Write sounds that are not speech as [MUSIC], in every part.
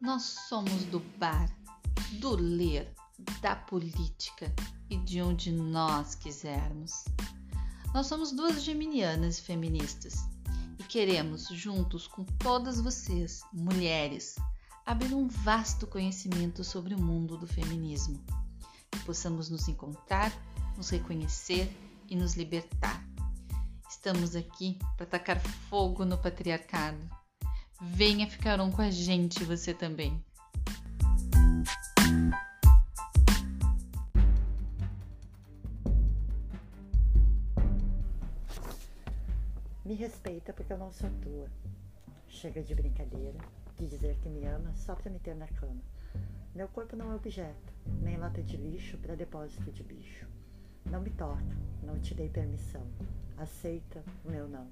Nós somos do bar, do ler, da política e de onde nós quisermos. Nós somos duas geminianas e feministas e queremos, juntos com todas vocês, mulheres, abrir um vasto conhecimento sobre o mundo do feminismo. Que possamos nos encontrar, nos reconhecer e nos libertar. Estamos aqui para tacar fogo no patriarcado. Venha ficar um com a gente, você também. Me respeita porque eu não sou tua. Chega de brincadeira, de dizer que me ama só para me ter na cama. Meu corpo não é objeto, nem lata de lixo para depósito de bicho. Não me toca, não te dei permissão. Aceita o meu não.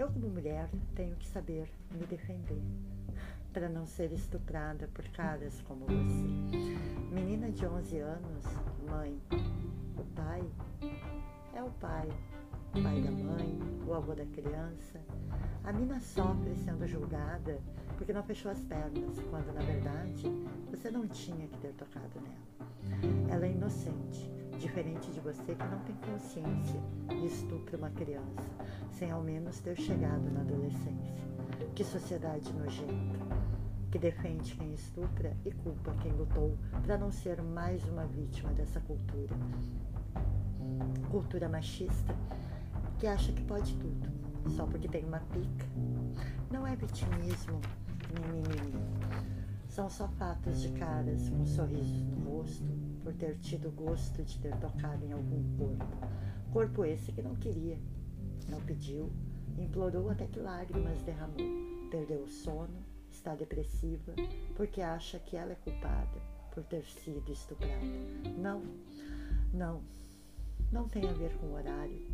Eu, como mulher, tenho que saber me defender para não ser estuprada por caras como você. Menina de 11 anos, mãe. O pai é o pai, o pai da mãe, o avô da criança. A mina sofre sendo julgada porque não fechou as pernas, quando na verdade você não tinha que ter tocado nela. Ela é inocente diferente de você que não tem consciência e estupra uma criança, sem ao menos ter chegado na adolescência. Que sociedade nojenta, que defende quem estupra e culpa quem lutou para não ser mais uma vítima dessa cultura. Cultura machista que acha que pode tudo, só porque tem uma pica. Não é vitimismo, mimimi. São só fatos de caras com sorrisos no rosto, por ter tido gosto de ter tocado em algum corpo. Corpo esse que não queria, não pediu, implorou até que lágrimas derramou. Perdeu o sono, está depressiva, porque acha que ela é culpada por ter sido estuprada. Não, não, não tem a ver com o horário.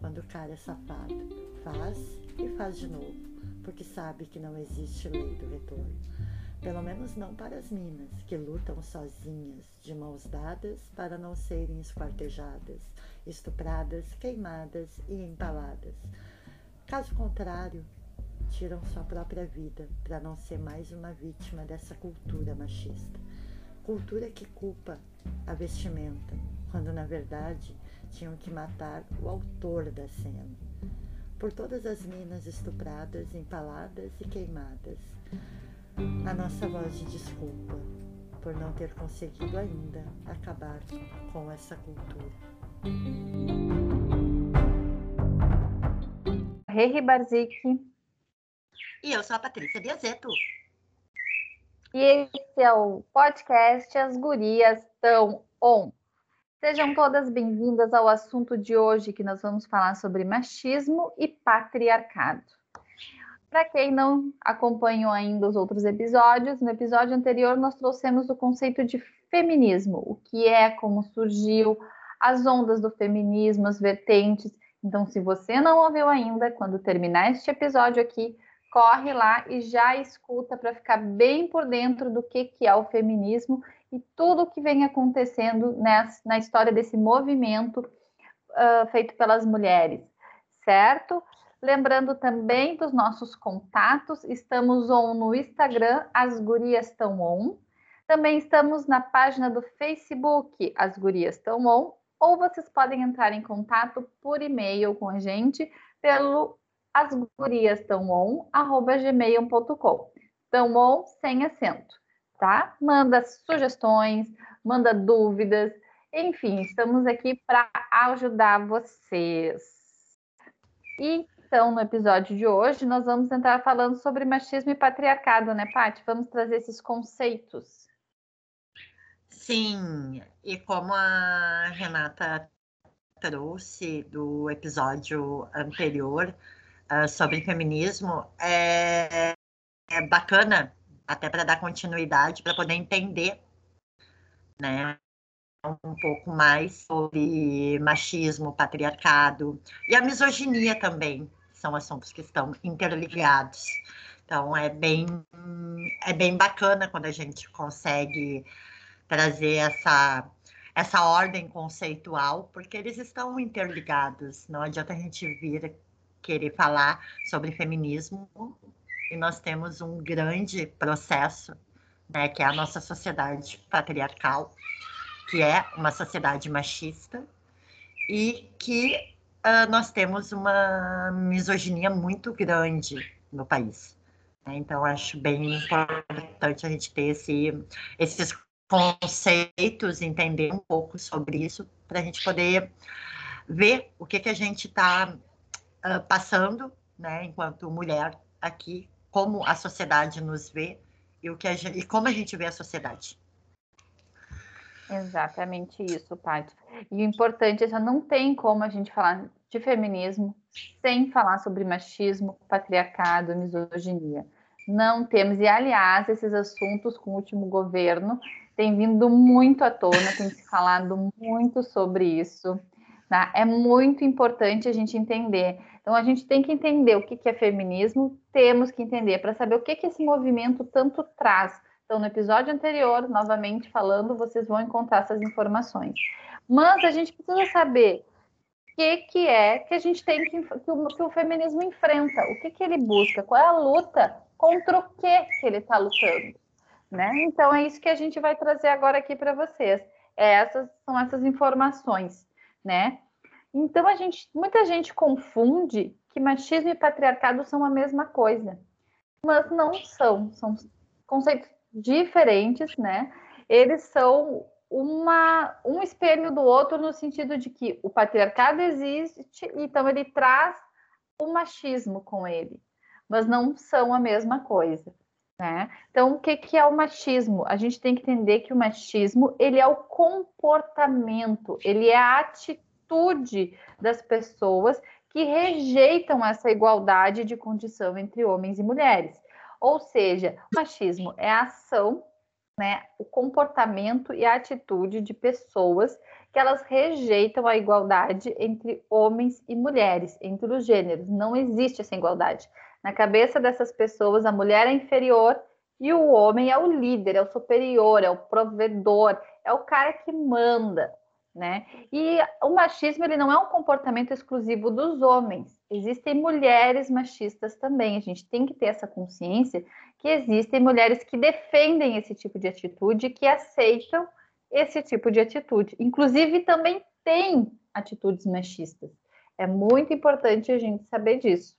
Quando o cara é safado, faz e faz de novo, porque sabe que não existe lei do retorno. Pelo menos não para as minas, que lutam sozinhas, de mãos dadas, para não serem esquartejadas, estupradas, queimadas e empaladas. Caso contrário, tiram sua própria vida para não ser mais uma vítima dessa cultura machista. Cultura que culpa a vestimenta, quando na verdade tinham que matar o autor da cena. Por todas as minas estupradas, empaladas e queimadas a nossa voz de desculpa por não ter conseguido ainda acabar com essa cultura. Rei Barzik. E eu sou a Patrícia Biazeto. E esse é o podcast As Gurias Tão On. Sejam todas bem-vindas ao assunto de hoje, que nós vamos falar sobre machismo e patriarcado. Para quem não acompanhou ainda os outros episódios, no episódio anterior nós trouxemos o conceito de feminismo, o que é, como surgiu, as ondas do feminismo, as vertentes. Então, se você não ouviu ainda, quando terminar este episódio aqui, corre lá e já escuta para ficar bem por dentro do que, que é o feminismo e tudo o que vem acontecendo nessa, na história desse movimento uh, feito pelas mulheres, certo? Lembrando também dos nossos contatos, estamos on no Instagram, As Gurias Estão On. Também estamos na página do Facebook, As Gurias Estão On, ou vocês podem entrar em contato por e-mail com a gente pelo asguriastãoon@gmail.com. Tão on sem acento, tá? Manda sugestões, manda dúvidas, enfim, estamos aqui para ajudar vocês. E então, no episódio de hoje, nós vamos entrar falando sobre machismo e patriarcado, né, Paty? Vamos trazer esses conceitos. Sim, e como a Renata trouxe do episódio anterior uh, sobre feminismo, é, é bacana, até para dar continuidade, para poder entender, né, um pouco mais sobre machismo, patriarcado e a misoginia também, são assuntos que estão interligados. Então é bem é bem bacana quando a gente consegue trazer essa essa ordem conceitual, porque eles estão interligados. Não adianta a gente vir querer falar sobre feminismo e nós temos um grande processo, né, que é a nossa sociedade patriarcal, que é uma sociedade machista e que uh, nós temos uma misoginia muito grande no país. Né? Então, acho bem importante a gente ter esse, esses conceitos, entender um pouco sobre isso, para a gente poder ver o que, que a gente está uh, passando, né, enquanto mulher aqui, como a sociedade nos vê e, o que gente, e como a gente vê a sociedade. Exatamente isso, Paty. E o importante é que não tem como a gente falar de feminismo sem falar sobre machismo, patriarcado, misoginia. Não temos. E, aliás, esses assuntos com o último governo têm vindo muito à tona, tem se falado muito sobre isso. Tá? É muito importante a gente entender. Então, a gente tem que entender o que é feminismo, temos que entender para saber o que, que esse movimento tanto traz então, no episódio anterior, novamente falando, vocês vão encontrar essas informações. Mas a gente precisa saber o que, que é que a gente tem que, que, o, que o feminismo enfrenta, o que, que ele busca, qual é a luta, contra o que, que ele está lutando. Né? Então, é isso que a gente vai trazer agora aqui para vocês. É, essas são essas informações, né? Então, a gente, muita gente confunde que machismo e patriarcado são a mesma coisa, mas não são, são conceitos diferentes, né? Eles são uma, um espelho do outro no sentido de que o patriarcado existe, então ele traz o machismo com ele, mas não são a mesma coisa. Né? Então, o que, que é o machismo? A gente tem que entender que o machismo ele é o comportamento, ele é a atitude das pessoas que rejeitam essa igualdade de condição entre homens e mulheres. Ou seja, o machismo é a ação, né, o comportamento e a atitude de pessoas que elas rejeitam a igualdade entre homens e mulheres, entre os gêneros. Não existe essa igualdade. Na cabeça dessas pessoas, a mulher é inferior e o homem é o líder, é o superior, é o provedor, é o cara que manda né? E o machismo ele não é um comportamento exclusivo dos homens. Existem mulheres machistas também. A gente tem que ter essa consciência que existem mulheres que defendem esse tipo de atitude, que aceitam esse tipo de atitude. Inclusive também tem atitudes machistas. É muito importante a gente saber disso.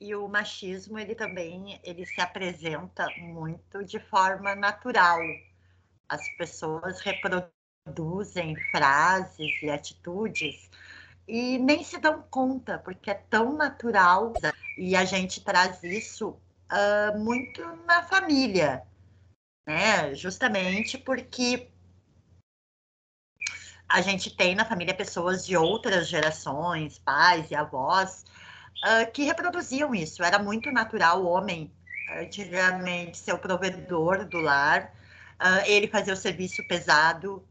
E o machismo, ele também, ele se apresenta muito de forma natural. As pessoas reproduzem produzem frases e atitudes e nem se dão conta, porque é tão natural e a gente traz isso uh, muito na família, né? Justamente porque a gente tem na família pessoas de outras gerações, pais e avós, uh, que reproduziam isso. Era muito natural o homem, antigamente, ser o provedor do lar, uh, ele fazer o serviço pesado,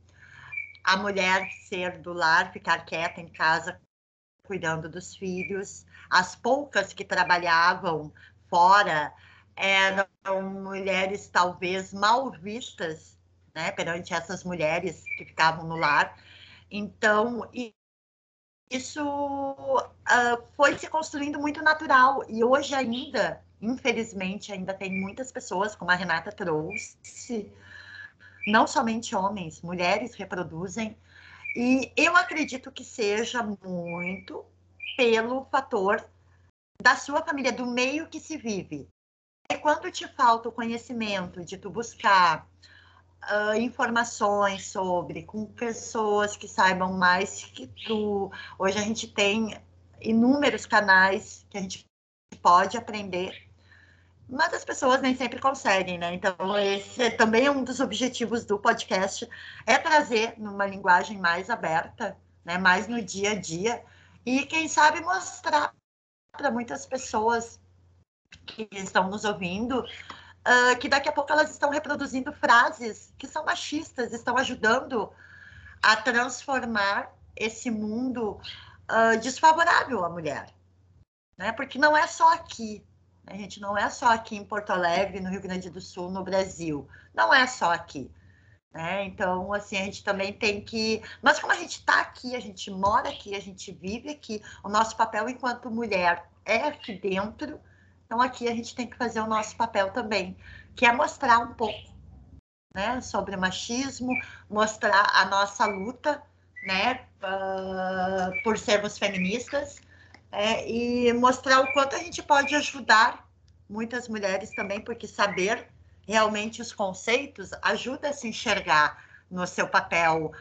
a mulher ser do lar, ficar quieta em casa, cuidando dos filhos. As poucas que trabalhavam fora eram mulheres talvez mal vistas, né, perante essas mulheres que ficavam no lar. Então, isso uh, foi se construindo muito natural e hoje ainda, infelizmente, ainda tem muitas pessoas, como a Renata trouxe, não somente homens, mulheres reproduzem. E eu acredito que seja muito pelo fator da sua família, do meio que se vive. É quando te falta o conhecimento de tu buscar uh, informações sobre, com pessoas que saibam mais que tu. Hoje a gente tem inúmeros canais que a gente pode aprender mas as pessoas nem sempre conseguem, né? Então, esse é também um dos objetivos do podcast, é trazer numa linguagem mais aberta, né? mais no dia a dia, e quem sabe mostrar para muitas pessoas que estão nos ouvindo uh, que daqui a pouco elas estão reproduzindo frases que são machistas, estão ajudando a transformar esse mundo uh, desfavorável à mulher. Né? Porque não é só aqui, a gente não é só aqui em Porto Alegre, no Rio Grande do Sul, no Brasil. Não é só aqui. Né? Então, assim, a gente também tem que. Mas como a gente está aqui, a gente mora aqui, a gente vive aqui, o nosso papel enquanto mulher é aqui dentro, Então aqui a gente tem que fazer o nosso papel também, que é mostrar um pouco, né, sobre machismo, mostrar a nossa luta, né, uh, por sermos feministas, é, e mostrar o quanto a gente pode ajudar muitas mulheres também, porque saber realmente os conceitos ajuda a se enxergar no seu papel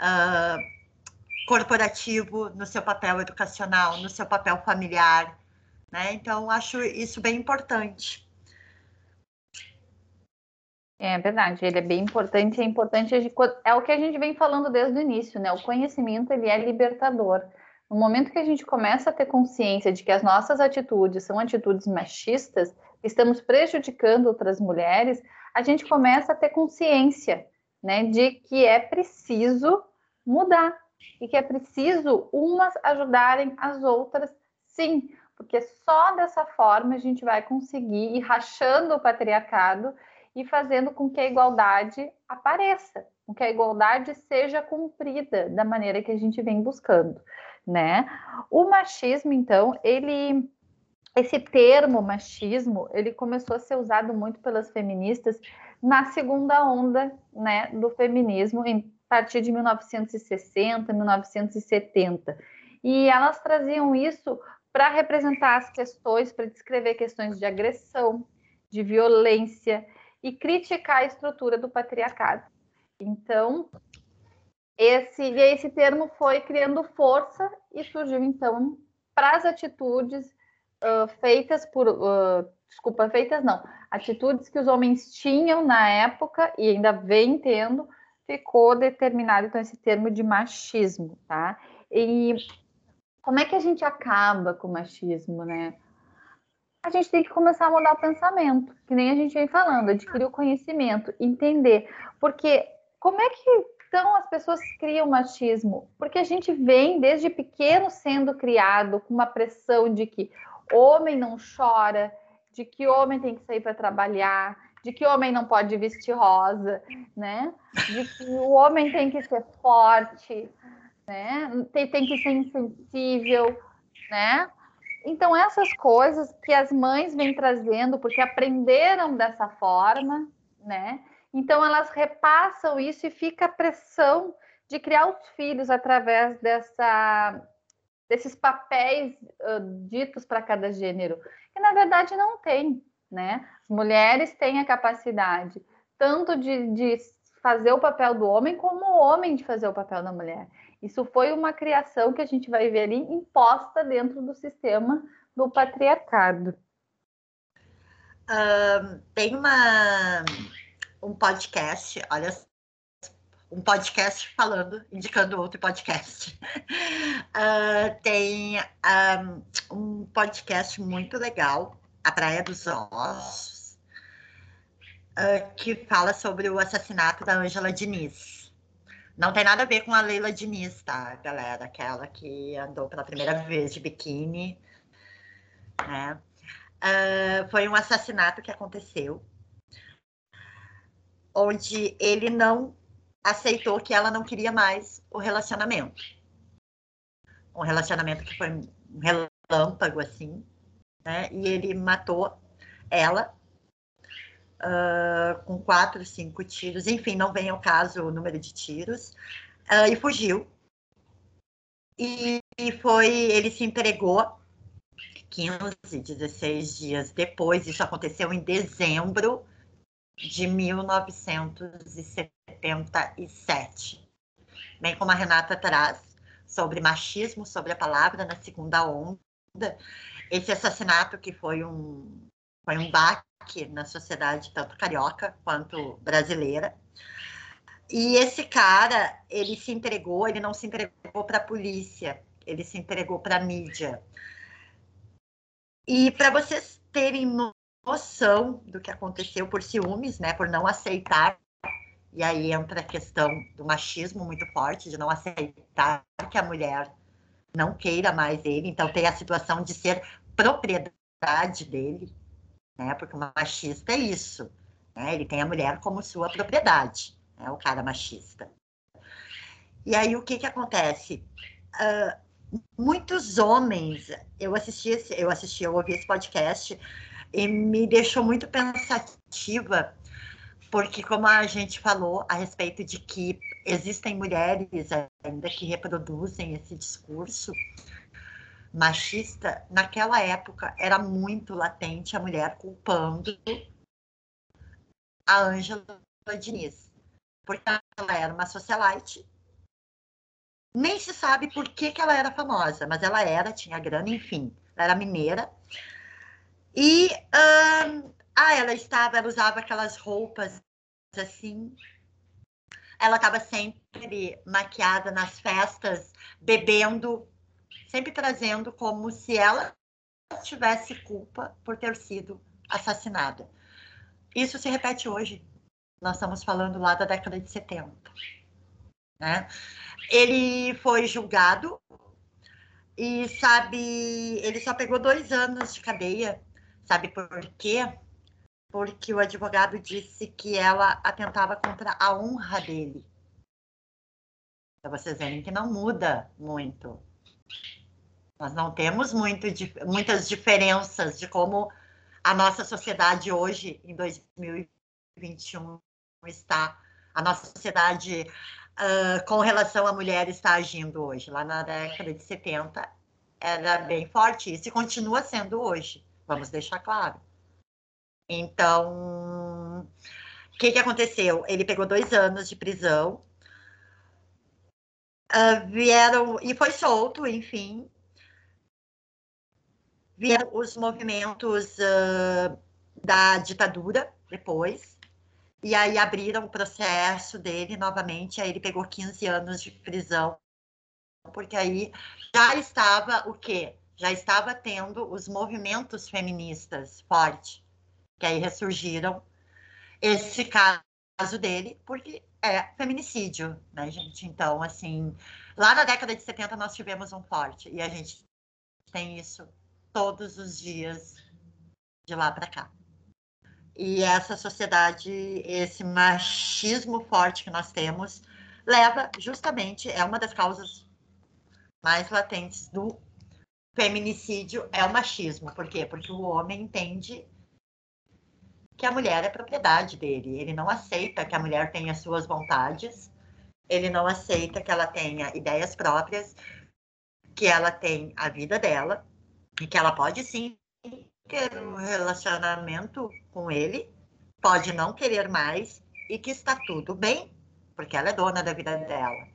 uh, corporativo, no seu papel educacional, no seu papel familiar. Né? Então, acho isso bem importante. É verdade, ele é bem importante, é importante, é o que a gente vem falando desde o início, né? O conhecimento, ele é libertador. No momento que a gente começa a ter consciência de que as nossas atitudes são atitudes machistas, estamos prejudicando outras mulheres, a gente começa a ter consciência, né, de que é preciso mudar e que é preciso umas ajudarem as outras, sim, porque só dessa forma a gente vai conseguir ir rachando o patriarcado e fazendo com que a igualdade apareça, com que a igualdade seja cumprida da maneira que a gente vem buscando né? O machismo, então, ele esse termo machismo, ele começou a ser usado muito pelas feministas na segunda onda, né, do feminismo em partir de 1960, 1970. E elas traziam isso para representar as questões, para descrever questões de agressão, de violência e criticar a estrutura do patriarcado. Então, esse, e esse termo foi criando força e surgiu então para as atitudes uh, feitas por, uh, desculpa, feitas não, atitudes que os homens tinham na época e ainda vem tendo, ficou determinado então esse termo de machismo, tá? E como é que a gente acaba com o machismo, né? A gente tem que começar a mudar o pensamento, que nem a gente vem falando, adquirir o conhecimento, entender, porque como é que então as pessoas criam machismo? Porque a gente vem desde pequeno sendo criado com uma pressão de que homem não chora, de que homem tem que sair para trabalhar, de que homem não pode vestir rosa, né? De que o homem tem que ser forte, né? Tem, tem que ser insensível, né? Então essas coisas que as mães vêm trazendo porque aprenderam dessa forma, né? Então, elas repassam isso e fica a pressão de criar os filhos através dessa, desses papéis uh, ditos para cada gênero, que na verdade não tem, né? As mulheres têm a capacidade tanto de, de fazer o papel do homem, como o homem de fazer o papel da mulher. Isso foi uma criação que a gente vai ver ali imposta dentro do sistema do patriarcado. Tem uma um podcast, olha, um podcast falando, indicando outro podcast. Uh, [LAUGHS] tem um, um, podcast muito legal, A Praia dos Ossos, uh, que fala sobre o assassinato da Ângela Diniz. Não tem nada a ver com a Leila Diniz, tá, galera? Aquela que andou pela primeira vez de biquíni, né? Uh, foi um assassinato que aconteceu onde ele não aceitou que ela não queria mais o relacionamento. Um relacionamento que foi um relâmpago, assim, né? E ele matou ela uh, com quatro, cinco tiros. Enfim, não vem ao caso o número de tiros. Uh, e fugiu. E, e foi, ele se entregou 15, 16 dias depois. Isso aconteceu em dezembro de 1977. Bem como a Renata traz sobre machismo, sobre a palavra na segunda onda, esse assassinato que foi um, foi um baque na sociedade tanto carioca quanto brasileira. E esse cara, ele se entregou, ele não se entregou para a polícia, ele se entregou para a mídia. E para vocês terem noção do que aconteceu por ciúmes, né, por não aceitar. E aí entra a questão do machismo muito forte, de não aceitar que a mulher não queira mais ele. Então tem a situação de ser propriedade dele, né? Porque o machista é isso, né? Ele tem a mulher como sua propriedade, né? O cara machista. E aí o que que acontece? Uh, muitos homens, eu assisti, eu assisti, eu ouvi esse podcast e me deixou muito pensativa, porque como a gente falou a respeito de que existem mulheres ainda que reproduzem esse discurso machista, naquela época era muito latente a mulher culpando a Ângela Diniz, porque ela era uma socialite nem se sabe por que, que ela era famosa, mas ela era, tinha grana, enfim. Ela era mineira. E um, ah, ela estava, ela usava aquelas roupas assim. Ela estava sempre maquiada nas festas, bebendo, sempre trazendo como se ela tivesse culpa por ter sido assassinada. Isso se repete hoje. Nós estamos falando lá da década de 70. Né? Ele foi julgado e sabe, ele só pegou dois anos de cadeia. Sabe por quê? Porque o advogado disse que ela atentava contra a honra dele. Para vocês verem que não muda muito. Nós não temos muito, muitas diferenças de como a nossa sociedade hoje, em 2021, está. A nossa sociedade uh, com relação à mulher está agindo hoje. Lá na década de 70 era bem forte isso continua sendo hoje, vamos deixar claro. Então, o que, que aconteceu? Ele pegou dois anos de prisão, uh, vieram e foi solto, enfim. Vieram os movimentos uh, da ditadura depois, e aí abriram o processo dele novamente, aí ele pegou 15 anos de prisão, porque aí já estava o quê? Já estava tendo os movimentos feministas forte, que aí ressurgiram esse caso dele, porque é feminicídio, né, gente? Então, assim, lá na década de 70 nós tivemos um forte, e a gente tem isso todos os dias de lá para cá. E essa sociedade, esse machismo forte que nós temos, leva justamente, é uma das causas mais latentes do feminicídio, é o machismo. Por quê? Porque o homem entende que a mulher é propriedade dele. Ele não aceita que a mulher tenha suas vontades, ele não aceita que ela tenha ideias próprias, que ela tem a vida dela e que ela pode sim ter um relacionamento com ele, pode não querer mais e que está tudo bem, porque ela é dona da vida dela.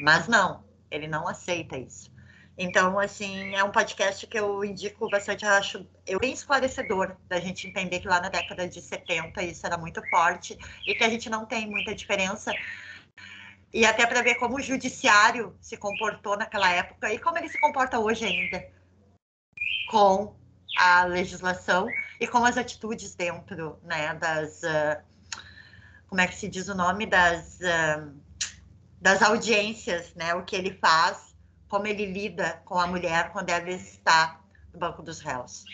Mas não, ele não aceita isso. Então, assim, é um podcast que eu indico bastante, eu acho eu bem esclarecedor da gente entender que lá na década de 70 isso era muito forte e que a gente não tem muita diferença. E até para ver como o judiciário se comportou naquela época e como ele se comporta hoje ainda com a legislação e com as atitudes dentro né, das. Uh, como é que se diz o nome? Das, uh, das audiências, né? O que ele faz, como ele lida com a mulher quando ela está no banco dos réus.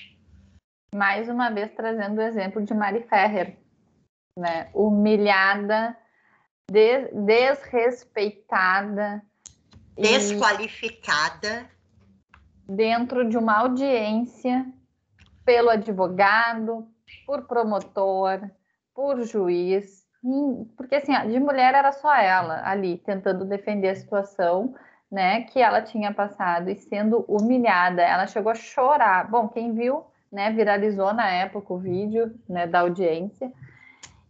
Mais uma vez trazendo o exemplo de Mari Ferrer, né? humilhada, des desrespeitada. Desqualificada. Dentro de uma audiência pelo advogado, por promotor, por juiz, porque assim, de mulher era só ela ali tentando defender a situação, né, que ela tinha passado e sendo humilhada, ela chegou a chorar. Bom, quem viu, né, viralizou na época o vídeo, né, da audiência.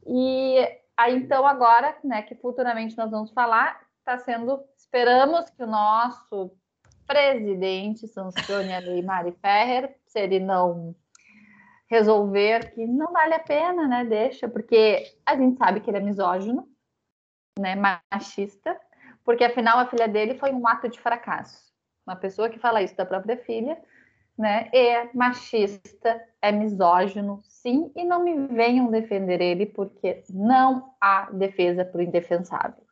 E aí então agora, né, que futuramente nós vamos falar, está sendo, esperamos que o nosso presidente sancione a Mari Ferrer, se ele não resolver que não vale a pena, né? Deixa, porque a gente sabe que ele é misógino, né? Machista, porque afinal a filha dele foi um ato de fracasso. Uma pessoa que fala isso da própria filha, né? É machista, é misógino, sim, e não me venham defender ele, porque não há defesa para o indefensável,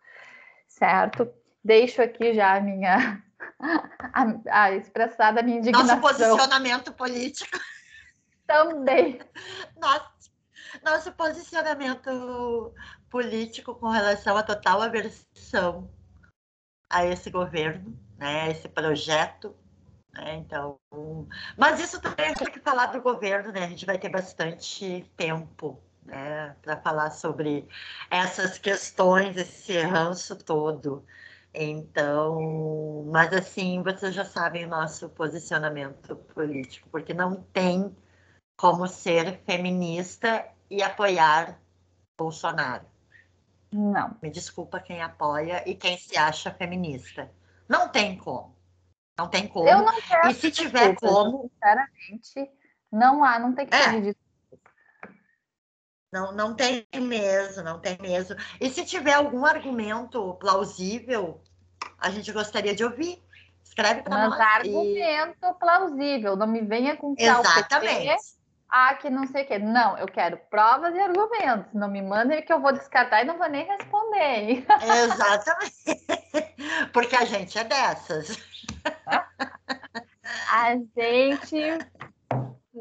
certo? Deixo aqui já a minha [LAUGHS] a, a expressada minha indignação. Nosso posicionamento político. Também. Nosso, nosso posicionamento político com relação à total aversão a esse governo, né, esse projeto. Né, então, mas isso também tem que falar do governo, né? A gente vai ter bastante tempo né, para falar sobre essas questões, esse ranço todo. Então, mas assim, vocês já sabem o nosso posicionamento político, porque não tem como ser feminista e apoiar Bolsonaro. Não. Me desculpa quem apoia e quem se acha feminista. Não tem como. Não tem como. Eu não quero e se tiver como. Sinceramente, não há, não tem que é. pedir não, não tem mesmo, não tem mesmo. E se tiver algum argumento plausível, a gente gostaria de ouvir. Escreve para nós. Mas argumento e... plausível, não me venha com Exatamente. Ah, que não sei o quê. Não, eu quero provas e argumentos. Não me mandem que eu vou descartar e não vou nem responder. [LAUGHS] Exatamente. Porque a gente é dessas. A gente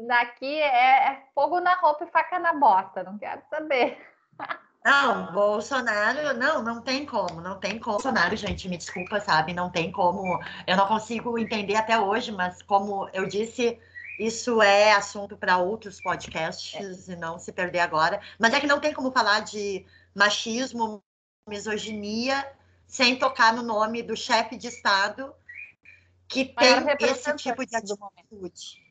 daqui é, é, fogo na roupa e faca na bota, não quero saber. Não, Bolsonaro, não, não tem como, não tem como. Bolsonaro, gente, me desculpa, sabe? Não tem como. Eu não consigo entender até hoje, mas como eu disse, isso é assunto para outros podcasts é. e não se perder agora. Mas é que não tem como falar de machismo, misoginia, sem tocar no nome do chefe de Estado que tem esse tipo de atitude.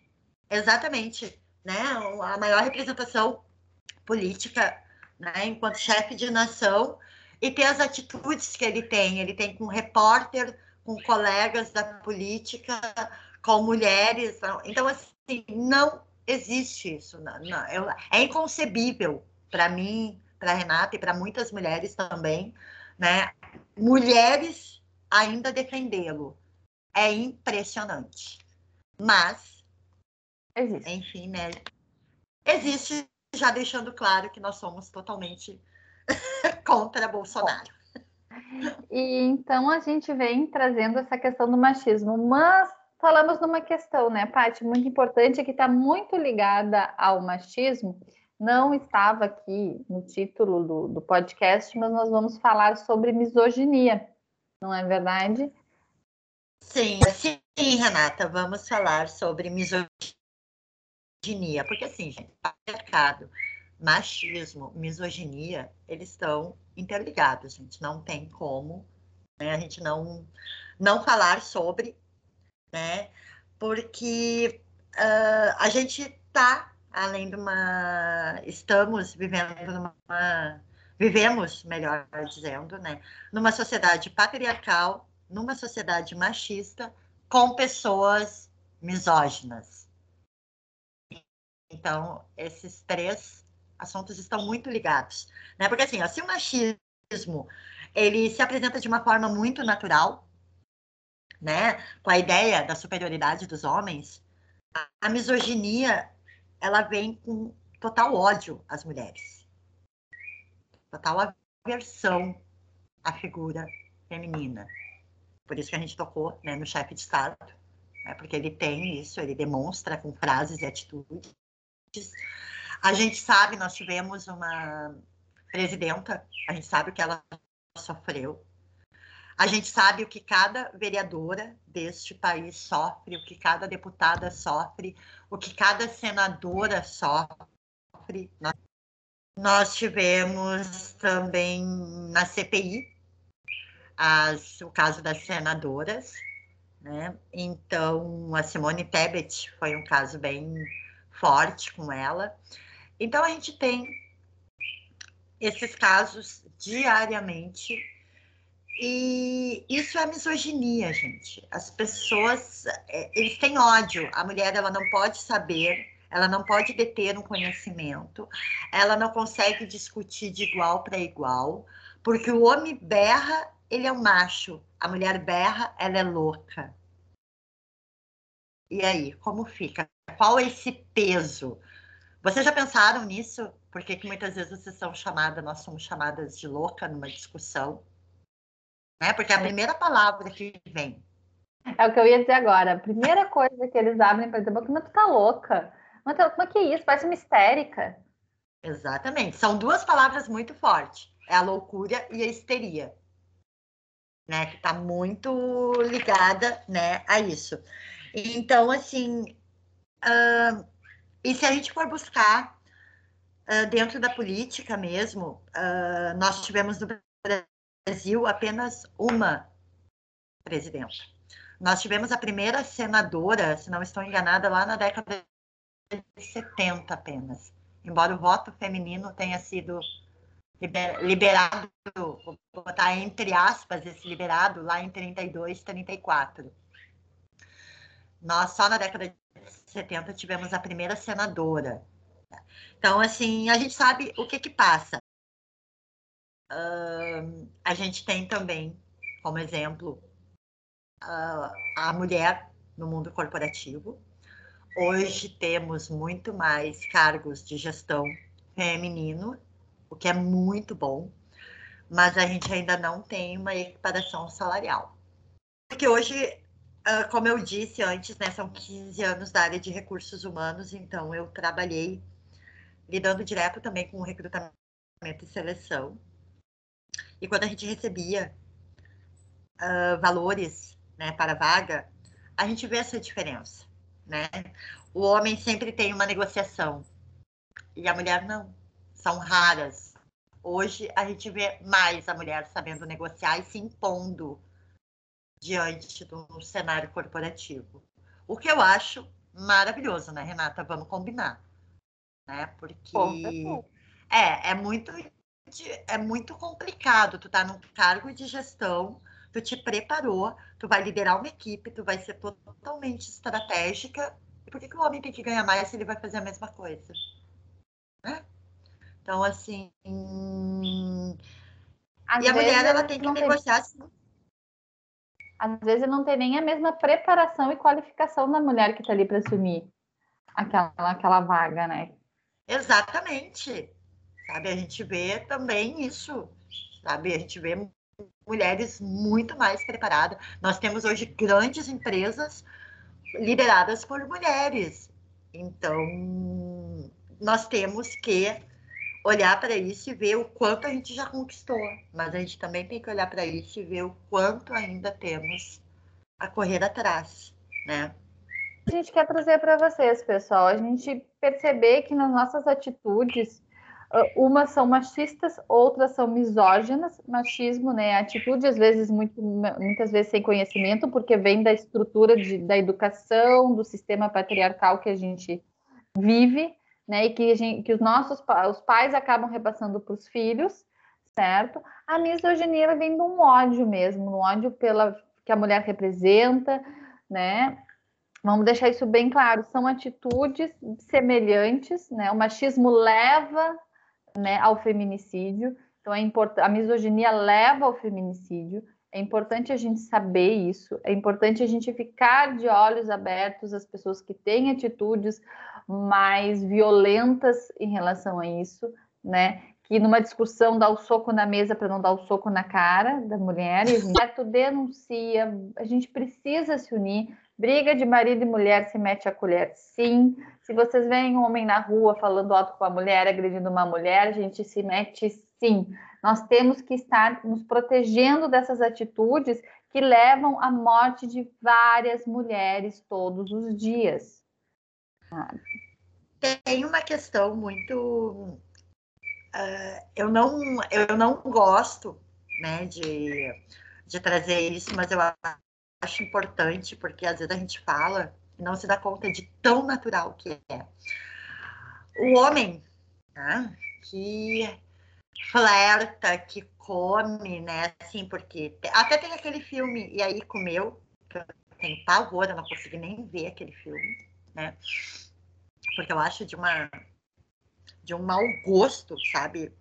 Exatamente, né? A maior representação política, né? Enquanto chefe de nação e ter as atitudes que ele tem. Ele tem com repórter, com colegas da política, com mulheres. Então, assim, não existe isso. Não, não, é inconcebível para mim, para Renata e para muitas mulheres também, né? Mulheres ainda defendê-lo. É impressionante. Mas Existe. Enfim, né? Existe, já deixando claro que nós somos totalmente [LAUGHS] contra Bolsonaro. E então a gente vem trazendo essa questão do machismo, mas falamos numa questão, né, Paty, muito importante, que está muito ligada ao machismo. Não estava aqui no título do, do podcast, mas nós vamos falar sobre misoginia, não é verdade? Sim, sim, Renata, vamos falar sobre misoginia porque assim, gente, patriarcado, machismo, misoginia, eles estão interligados, gente, não tem como né, a gente não, não falar sobre, né, porque uh, a gente está, além de uma, estamos vivendo numa, vivemos, melhor dizendo, né, numa sociedade patriarcal, numa sociedade machista, com pessoas misóginas, então, esses três assuntos estão muito ligados, né? Porque assim, ó, se o machismo ele se apresenta de uma forma muito natural, né, com a ideia da superioridade dos homens, a misoginia ela vem com total ódio às mulheres, total aversão à figura feminina. Por isso que a gente tocou né, no chefe de Estado, né, porque ele tem isso, ele demonstra com frases e atitudes a gente sabe, nós tivemos uma presidenta, a gente sabe o que ela sofreu. A gente sabe o que cada vereadora deste país sofre, o que cada deputada sofre, o que cada senadora sofre. Nós tivemos também na CPI as, o caso das senadoras, né? Então, a Simone Tebet foi um caso bem forte com ela. Então a gente tem esses casos diariamente e isso é misoginia, gente. As pessoas, é, eles têm ódio. A mulher, ela não pode saber, ela não pode deter um conhecimento, ela não consegue discutir de igual para igual, porque o homem berra, ele é um macho. A mulher berra, ela é louca. E aí, como fica? Qual é esse peso? Vocês já pensaram nisso? Por que, que muitas vezes vocês são chamadas, nós somos chamadas de louca numa discussão? Né? Porque é a primeira palavra que vem. É o que eu ia dizer agora. A primeira coisa que eles abrem para dizer, mas tu tá louca. Mas, mas que isso? Parece uma histérica. Exatamente. São duas palavras muito fortes. É a loucura e a histeria. né? Que está muito ligada, né, a isso. Então, assim, uh, e se a gente for buscar uh, dentro da política mesmo, uh, nós tivemos no Brasil apenas uma presidenta. Nós tivemos a primeira senadora, se não estou enganada, lá na década de 70 apenas. Embora o voto feminino tenha sido liberado, vou botar entre aspas esse liberado, lá em 32, 34. Nós só na década de 70 tivemos a primeira senadora. Então, assim, a gente sabe o que que passa. Uh, a gente tem também, como exemplo, uh, a mulher no mundo corporativo. Hoje temos muito mais cargos de gestão feminino, o que é muito bom, mas a gente ainda não tem uma equiparação salarial. Porque hoje, uh, como eu disse antes, né, são 15 anos da área de recursos humanos, então eu trabalhei lidando direto também com recrutamento e seleção. E quando a gente recebia uh, valores né, para vaga, a gente vê essa diferença. Né? O homem sempre tem uma negociação e a mulher não. São raras. Hoje a gente vê mais a mulher sabendo negociar e se impondo diante do cenário corporativo. O que eu acho maravilhoso, né, Renata? Vamos combinar. Né? Porque é, é muito é muito complicado. Tu tá num cargo de gestão, tu te preparou, tu vai liderar uma equipe, tu vai ser totalmente estratégica. E por que, que o homem tem que ganhar mais se ele vai fazer a mesma coisa? Né? Então, assim. Às e a mulher, ela tem que negociar tem... assim. Às vezes não tem nem a mesma preparação e qualificação da mulher que está ali para assumir aquela, aquela vaga, né? Exatamente. Sabe, a gente vê também isso, sabe? A gente vê mulheres muito mais preparadas. Nós temos hoje grandes empresas lideradas por mulheres. Então, nós temos que olhar para isso e ver o quanto a gente já conquistou, mas a gente também tem que olhar para isso e ver o quanto ainda temos a correr atrás, né? A gente quer trazer para vocês, pessoal, a gente perceber que nas nossas atitudes ah, umas são machistas, outras são misóginas. Machismo, né? Atitude, às vezes, muito, muitas vezes sem conhecimento, porque vem da estrutura de, da educação, do sistema patriarcal que a gente vive, né? E que, gente, que os nossos os pais acabam repassando para os filhos, certo? A misoginia vem de um ódio mesmo, um ódio pela que a mulher representa, né? Vamos deixar isso bem claro, são atitudes semelhantes, né? O machismo leva né, ao feminicídio. Então, é import... a misoginia leva ao feminicídio. É importante a gente saber isso. É importante a gente ficar de olhos abertos às pessoas que têm atitudes mais violentas em relação a isso, né? Que numa discussão dá o soco na mesa para não dar o soco na cara da mulher. E certo denuncia. A gente precisa se unir. Briga de marido e mulher se mete a colher, sim. Se vocês veem um homem na rua falando alto com a mulher, agredindo uma mulher, a gente se mete sim. Nós temos que estar nos protegendo dessas atitudes que levam à morte de várias mulheres todos os dias. Tem uma questão muito. Uh, eu, não, eu não gosto né, de, de trazer isso, mas eu acho importante, porque às vezes a gente fala não se dá conta de tão natural que é. O homem né, que flerta, que come, né? Assim, porque até tem aquele filme E aí comeu, que eu tenho pavor, eu não consegui nem ver aquele filme, né? Porque eu acho de uma de um mau gosto, sabe?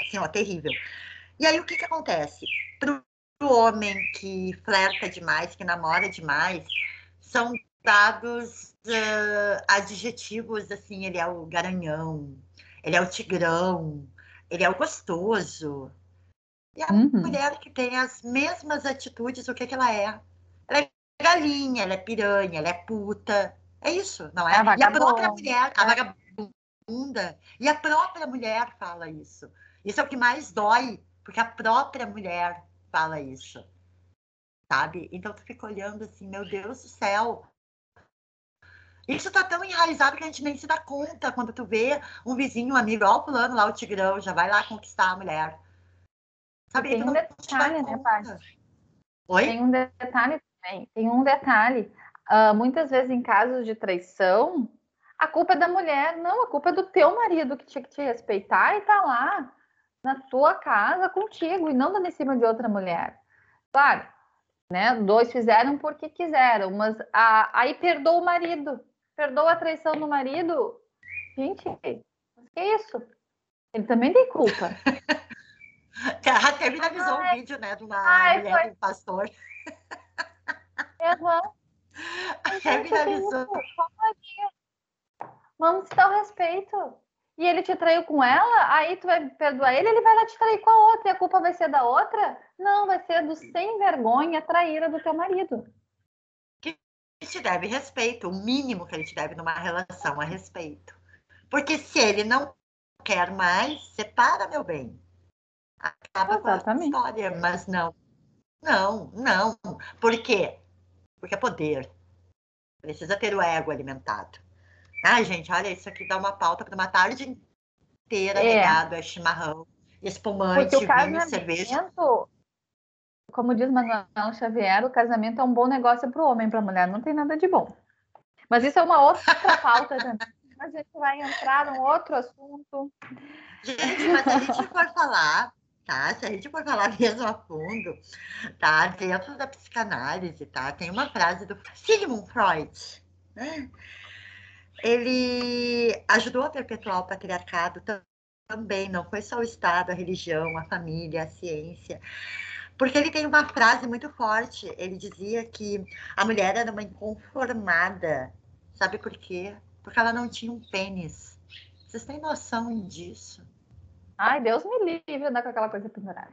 Assim, ó, terrível. E aí o que que acontece? Pro homem que flerta demais, que namora demais, são dados uh, adjetivos, assim, ele é o garanhão, ele é o tigrão, ele é o gostoso. E a uhum. mulher que tem as mesmas atitudes, o que, que ela é? Ela é galinha, ela é piranha, ela é puta. É isso, não é? é e a própria mulher, a vagabunda, e a própria mulher fala isso. Isso é o que mais dói, porque a própria mulher fala isso. sabe? Então tu fica olhando assim, meu Deus do céu. Isso tá tão enraizado que a gente nem se dá conta quando tu vê um vizinho, um amigo, ó, o fulano lá, o Tigrão, já vai lá conquistar a mulher. Sabe? Tem um detalhe, né, Paty? Oi? Tem um detalhe também. Tem um detalhe. Uh, muitas vezes em casos de traição, a culpa é da mulher. Não, a culpa é do teu marido que tinha que te respeitar e tá lá na tua casa contigo e não dando em cima de outra mulher. Claro, né? Dois fizeram porque quiseram, mas a, aí perdoa o marido, perdoa a traição do marido. Gente, que é isso? Ele também tem culpa. [LAUGHS] A Kevin avisou um vídeo, né, de uma Ai, mulher foi... do pastor. Uhum. [LAUGHS] A Kevin avisou. Vamos dar o respeito. E ele te traiu com ela, aí tu vai perdoar ele, ele vai lá te trair com a outra, e a culpa vai ser da outra? Não, vai ser do sem vergonha traíra do teu marido. Que te deve respeito, o mínimo que ele te deve numa relação é respeito. Porque se ele não quer mais, separa, meu bem. Acaba Exatamente. com a história, mas não. Não, não. Por quê? Porque é poder. Precisa ter o ego alimentado. Ai, gente, olha, isso aqui dá uma pauta para uma tarde inteira é. ligado a chimarrão, espumante, vinho, cerveja. Como diz Manuel Xavier, o casamento é um bom negócio para o homem, para a mulher não tem nada de bom. Mas isso é uma outra [LAUGHS] pauta também. A gente vai entrar num outro assunto. Gente, mas se a gente for falar, tá? Se a gente for falar mesmo a fundo, tá? Dentro da psicanálise, tá? Tem uma frase do Sigmund Freud, né? Ele ajudou a perpetuar o patriarcado também, não foi só o Estado, a religião, a família, a ciência. Porque ele tem uma frase muito forte. Ele dizia que a mulher era uma inconformada. Sabe por quê? Porque ela não tinha um pênis. Vocês têm noção disso? Ai, Deus me livre andar com aquela coisa pendurada.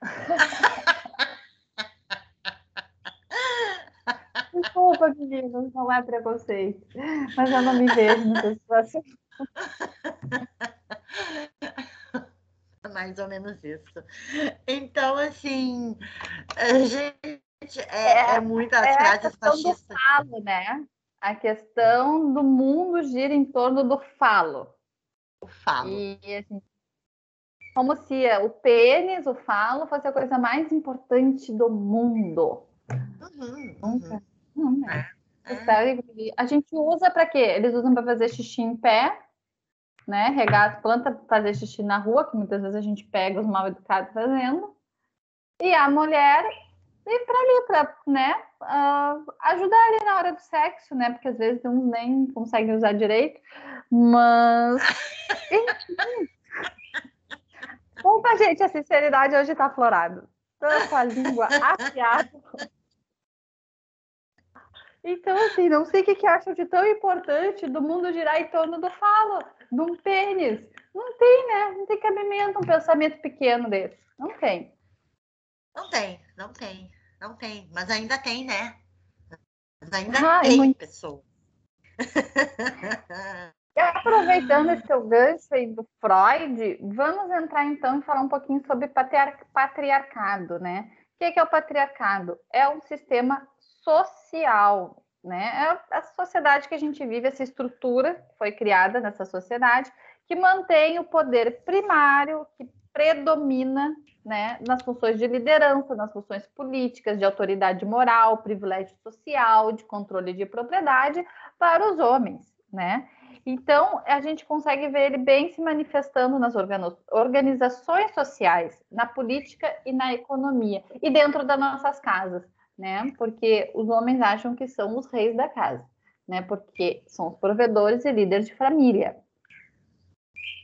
[LAUGHS] Desculpa, meninos, não é preconceito. Mas eu não me vejo nessa situação. [LAUGHS] Mais ou menos isso. Então, assim, gente, é, é, é muitas é frases machistas. Do falo, né? A questão do mundo gira em torno do falo. O falo. E, assim, como se o pênis, o falo, fosse a coisa mais importante do mundo. Uhum, uhum. Não, né? É. A gente usa para quê? Eles usam para fazer xixi em pé, né? Regar as plantas, fazer xixi na rua, que muitas vezes a gente pega os mal educados fazendo. E a mulher ir para ali, para né, uh, ajudar ali na hora do sexo, né? Porque às vezes uns nem conseguem usar direito. Mas. [LAUGHS] Desculpa, gente, a sinceridade hoje está aflorada. Tô com a língua afiada. Então, assim, não sei o que, que acham de tão importante do mundo girar em torno do falo, de um pênis. Não tem, né? Não tem cabimento um pensamento pequeno desse. Não tem. Não tem, não tem, não tem. Mas ainda tem, né? Mas ainda ah, é tem é muito... pessoa. [LAUGHS] E aproveitando esse teu gancho aí do Freud, vamos entrar então e falar um pouquinho sobre patriarcado, né? O que é o patriarcado? É um sistema social, né? É a sociedade que a gente vive, essa estrutura que foi criada nessa sociedade, que mantém o poder primário, que predomina né, nas funções de liderança, nas funções políticas, de autoridade moral, privilégio social, de controle de propriedade para os homens, né? Então, a gente consegue ver ele bem se manifestando nas organizações sociais, na política e na economia, e dentro das nossas casas né? Porque os homens acham que são os reis da casa, né? Porque são os provedores e líderes de família.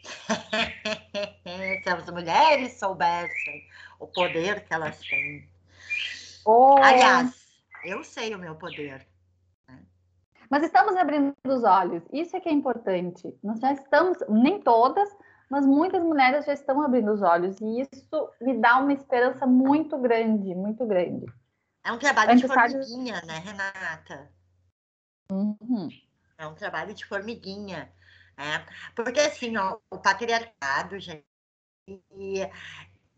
[LAUGHS] Se as mulheres soubessem o poder que elas têm. Oh. Aliás, eu sei o meu poder. Né? Mas estamos abrindo os olhos. Isso é que é importante. Nós já estamos, nem todas, mas muitas mulheres já estão abrindo os olhos. E isso me dá uma esperança muito grande, muito grande. É um trabalho de formiguinha, né, Renata? Uhum. É um trabalho de formiguinha. Né? Porque, assim, ó, o patriarcado, gente,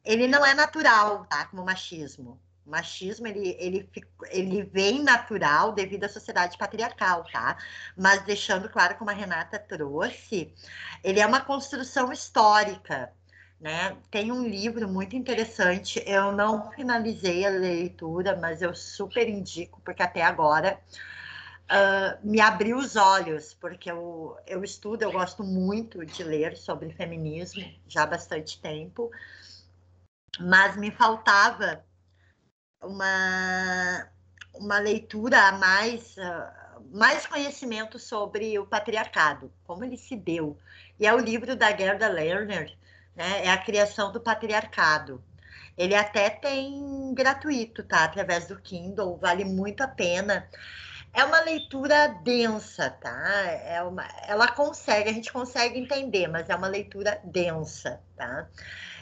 ele não é natural, tá? Como o machismo. O machismo, ele, ele, ele vem natural devido à sociedade patriarcal, tá? Mas deixando claro, como a Renata trouxe, ele é uma construção histórica, né? Tem um livro muito interessante, eu não finalizei a leitura, mas eu super indico, porque até agora uh, me abriu os olhos, porque eu, eu estudo, eu gosto muito de ler sobre feminismo já há bastante tempo, mas me faltava uma, uma leitura a mais, uh, mais conhecimento sobre o patriarcado, como ele se deu. E é o livro da Gerda Lerner, né? É a criação do patriarcado. Ele até tem gratuito, tá? Através do Kindle, vale muito a pena. É uma leitura densa, tá? É uma, ela consegue, a gente consegue entender, mas é uma leitura densa, tá?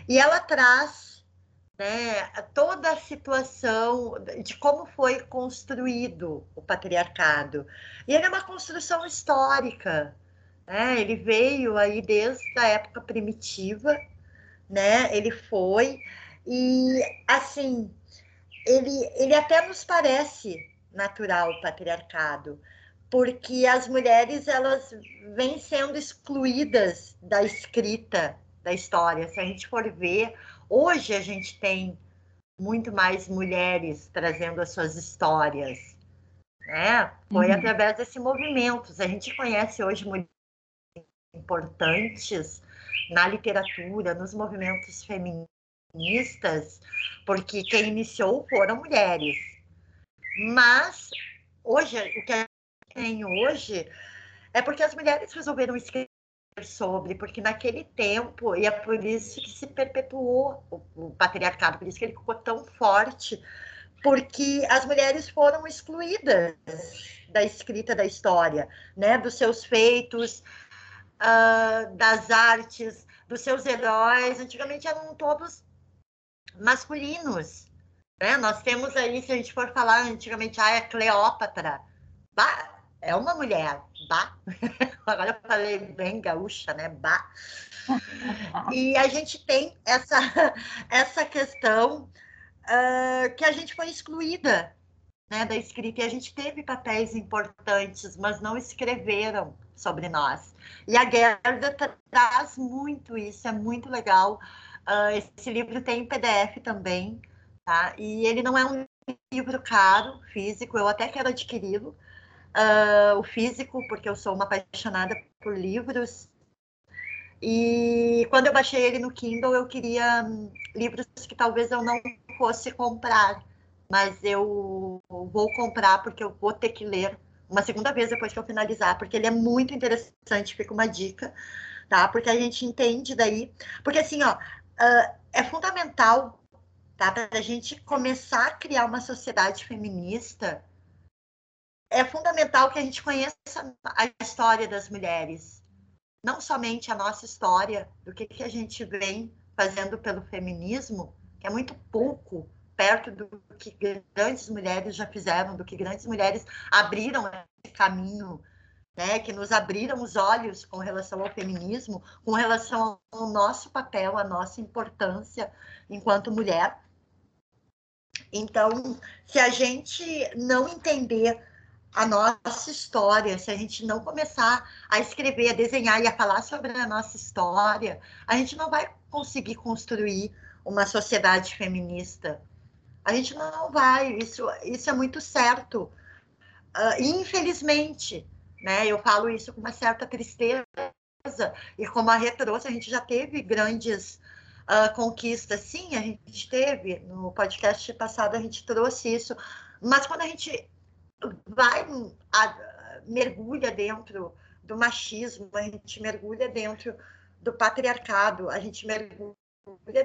E ela traz né, toda a situação de como foi construído o patriarcado. E ele é uma construção histórica, né? Ele veio aí desde a época primitiva, né? Ele foi e assim, ele ele até nos parece natural o patriarcado, porque as mulheres elas vêm sendo excluídas da escrita da história. Se a gente for ver Hoje a gente tem muito mais mulheres trazendo as suas histórias, né? Foi uhum. através desse movimento. A gente conhece hoje mulheres importantes na literatura, nos movimentos feministas, porque quem iniciou foram mulheres. Mas hoje, o que a gente tem hoje é porque as mulheres resolveram escrever sobre, porque naquele tempo, e é por isso que se perpetuou o, o, patriarcado, por isso que ele ficou tão forte, porque as mulheres foram excluídas da escrita da história, né, dos seus feitos, uh, das artes, dos seus heróis. Antigamente eram todos masculinos, né? Nós temos aí, se a gente for falar antigamente, ah, é Cleópatra, bah, é uma mulher, bah. [LAUGHS] Agora eu falei bem gaúcha, né? Bah. E a gente tem essa, [LAUGHS] essa questão uh, que a gente foi excluída né, da escrita e a gente teve papéis importantes, mas não escreveram sobre nós. E a Gerda traz muito isso, é muito legal. Uh, esse livro tem em PDF também, tá? E ele não é um livro caro, físico, eu até quero adquiri-lo, uh, o físico, porque eu sou uma apaixonada por livros. E quando eu baixei ele no Kindle, eu queria um, livros que talvez eu não fosse comprar, mas eu vou comprar porque eu vou ter que ler uma segunda vez depois que eu finalizar, porque ele é muito interessante, fica uma dica, tá? Porque a gente entende daí, porque assim, ó, uh, é fundamental, tá? Para a gente começar a criar uma sociedade feminista, é fundamental que a gente conheça a história das mulheres, não somente a nossa história, do que, que a gente vem fazendo pelo feminismo, que é muito pouco perto do que grandes mulheres já fizeram, do que grandes mulheres abriram esse caminho, né, que nos abriram os olhos com relação ao feminismo, com relação ao nosso papel, à nossa importância enquanto mulher. Então, se a gente não entender a nossa história, se a gente não começar a escrever, a desenhar e a falar sobre a nossa história, a gente não vai conseguir construir uma sociedade feminista. A gente não vai, isso, isso é muito certo. Uh, infelizmente, né, eu falo isso com uma certa tristeza, e como a Rê trouxe, a gente já teve grandes uh, conquistas, sim, a gente teve, no podcast passado a gente trouxe isso, mas quando a gente vai, a, mergulha dentro do machismo, a gente mergulha dentro do patriarcado, a gente mergulha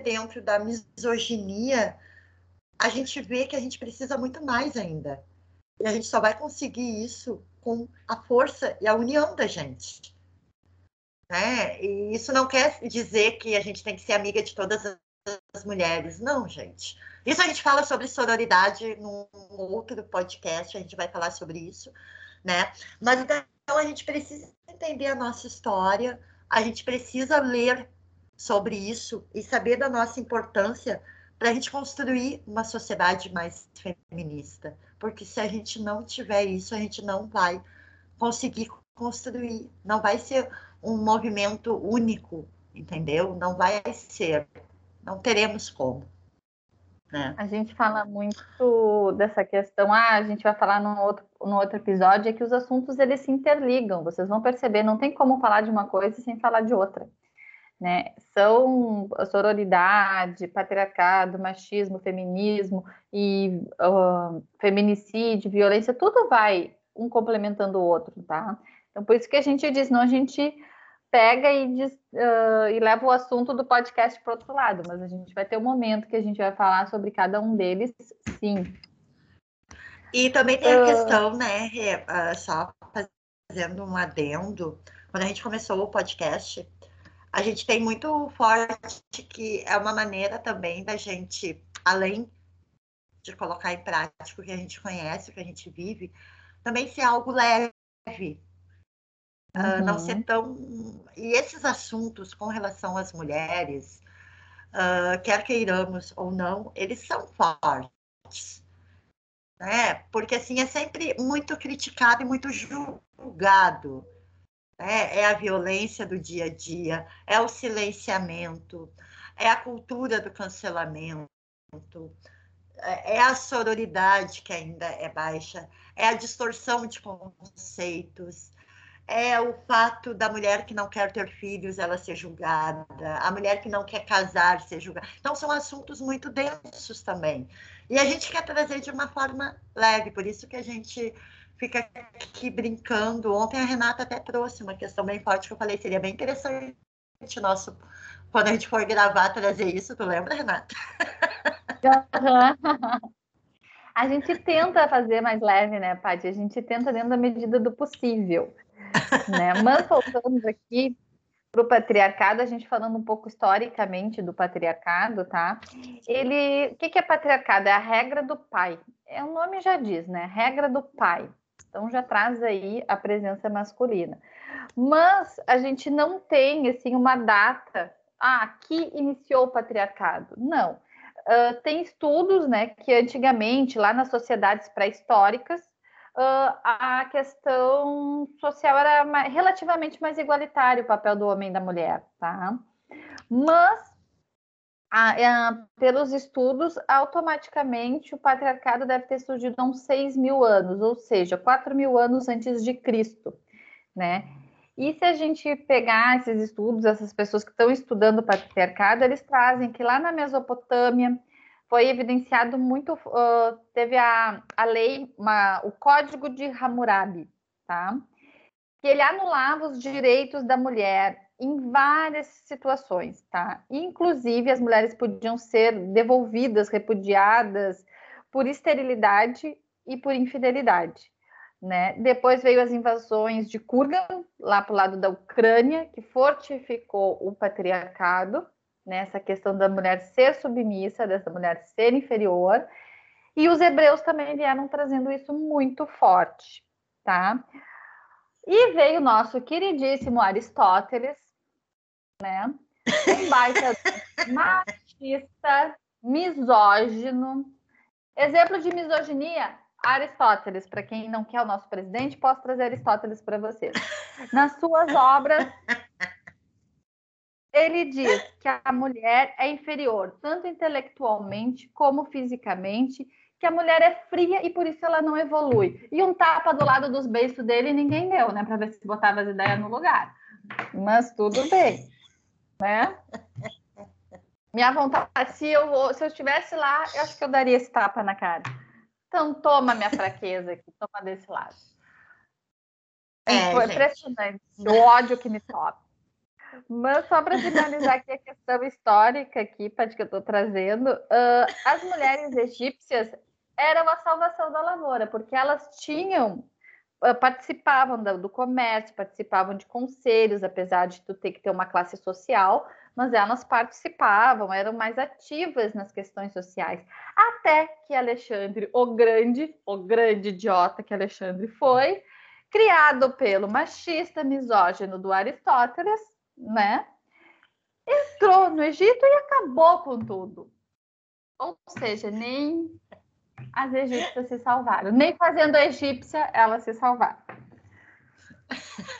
dentro da misoginia, a gente vê que a gente precisa muito mais ainda. E a gente só vai conseguir isso com a força e a união da gente. Né? E isso não quer dizer que a gente tem que ser amiga de todas as mulheres. Não, gente. Isso a gente fala sobre sororidade num outro podcast, a gente vai falar sobre isso, né? Mas então a gente precisa entender a nossa história, a gente precisa ler sobre isso e saber da nossa importância para a gente construir uma sociedade mais feminista. Porque se a gente não tiver isso, a gente não vai conseguir construir, não vai ser um movimento único, entendeu? Não vai ser, não teremos como. Né? A gente fala muito dessa questão, ah, a gente vai falar no outro, no outro episódio, é que os assuntos eles se interligam, vocês vão perceber, não tem como falar de uma coisa sem falar de outra. Né? São sororidade, patriarcado, machismo, feminismo e uh, feminicídio, violência, tudo vai um complementando o outro, tá? Então, por isso que a gente diz, não a gente pega e, diz, uh, e leva o assunto do podcast para outro lado, mas a gente vai ter um momento que a gente vai falar sobre cada um deles, sim. E também tem a uh... questão, né, só fazendo um adendo, quando a gente começou o podcast, a gente tem muito forte que é uma maneira também da gente, além de colocar em prática o que a gente conhece, o que a gente vive, também ser algo leve, Uh, não ser uhum. tão. E esses assuntos com relação às mulheres, uh, quer queiramos ou não, eles são fortes. Né? Porque assim é sempre muito criticado e muito julgado. Né? É a violência do dia a dia, é o silenciamento, é a cultura do cancelamento, é, é a sororidade que ainda é baixa, é a distorção de conceitos é o fato da mulher que não quer ter filhos ela ser julgada, a mulher que não quer casar ser julgada. Então são assuntos muito densos também. E a gente quer trazer de uma forma leve, por isso que a gente fica aqui brincando. Ontem a Renata até trouxe uma questão bem forte que eu falei, seria bem interessante nosso quando a gente for gravar trazer isso, tu lembra, Renata? A gente tenta fazer mais leve, né, Paty? A gente tenta dentro da medida do possível né? Mas voltando aqui para o patriarcado, a gente falando um pouco historicamente do patriarcado, tá? Ele, o que, que é patriarcado? É a regra do pai. É o nome já diz, né? Regra do pai. Então já traz aí a presença masculina. Mas a gente não tem assim uma data. Ah, aqui iniciou o patriarcado. Não. Uh, tem estudos, né, que antigamente lá nas sociedades pré-históricas uh, a questão social era mais, relativamente mais igualitária o papel do homem e da mulher, tá? Mas a, pelos estudos, automaticamente o patriarcado deve ter surgido há uns 6 mil anos, ou seja, 4 mil anos antes de Cristo, né? E se a gente pegar esses estudos, essas pessoas que estão estudando o patriarcado, eles trazem que lá na Mesopotâmia, foi evidenciado muito, uh, teve a, a lei, uma, o Código de Hammurabi, tá? Que ele anulava os direitos da mulher em várias situações, tá? Inclusive, as mulheres podiam ser devolvidas, repudiadas por esterilidade e por infidelidade, né? Depois veio as invasões de Kurgan, lá para o lado da Ucrânia, que fortificou o patriarcado, nessa questão da mulher ser submissa, dessa mulher ser inferior, e os hebreus também vieram trazendo isso muito forte, tá? E veio o nosso queridíssimo Aristóteles, né? Um baita [LAUGHS] machista, misógino. Exemplo de misoginia, Aristóteles, para quem não quer o nosso presidente, posso trazer Aristóteles para vocês. Nas suas obras ele diz que a mulher é inferior, tanto intelectualmente como fisicamente, que a mulher é fria e por isso ela não evolui. E um tapa do lado dos beiços dele ninguém deu, né? Para ver se botava as ideias no lugar. Mas tudo bem, né? Minha vontade, se eu, se eu estivesse lá, eu acho que eu daria esse tapa na cara. Então toma minha fraqueza aqui, toma desse lado. É, Foi impressionante o ódio que me toca. Mas só para finalizar aqui a questão histórica aqui, Paty, que eu estou trazendo, uh, as mulheres egípcias eram a salvação da lavoura, porque elas tinham, participavam do, do, comércio, participavam de conselhos, apesar de tu ter que ter uma classe social, mas elas participavam, eram mais ativas nas questões sociais. Até que Alexandre, o grande, o grande idiota que Alexandre foi, criado pelo machista misógino do Aristóteles, né? Entrou no Egito e acabou com tudo. Ou seja, nem as egípcias se salvaram. Nem fazendo a egípcia, elas se salvaram. [LAUGHS]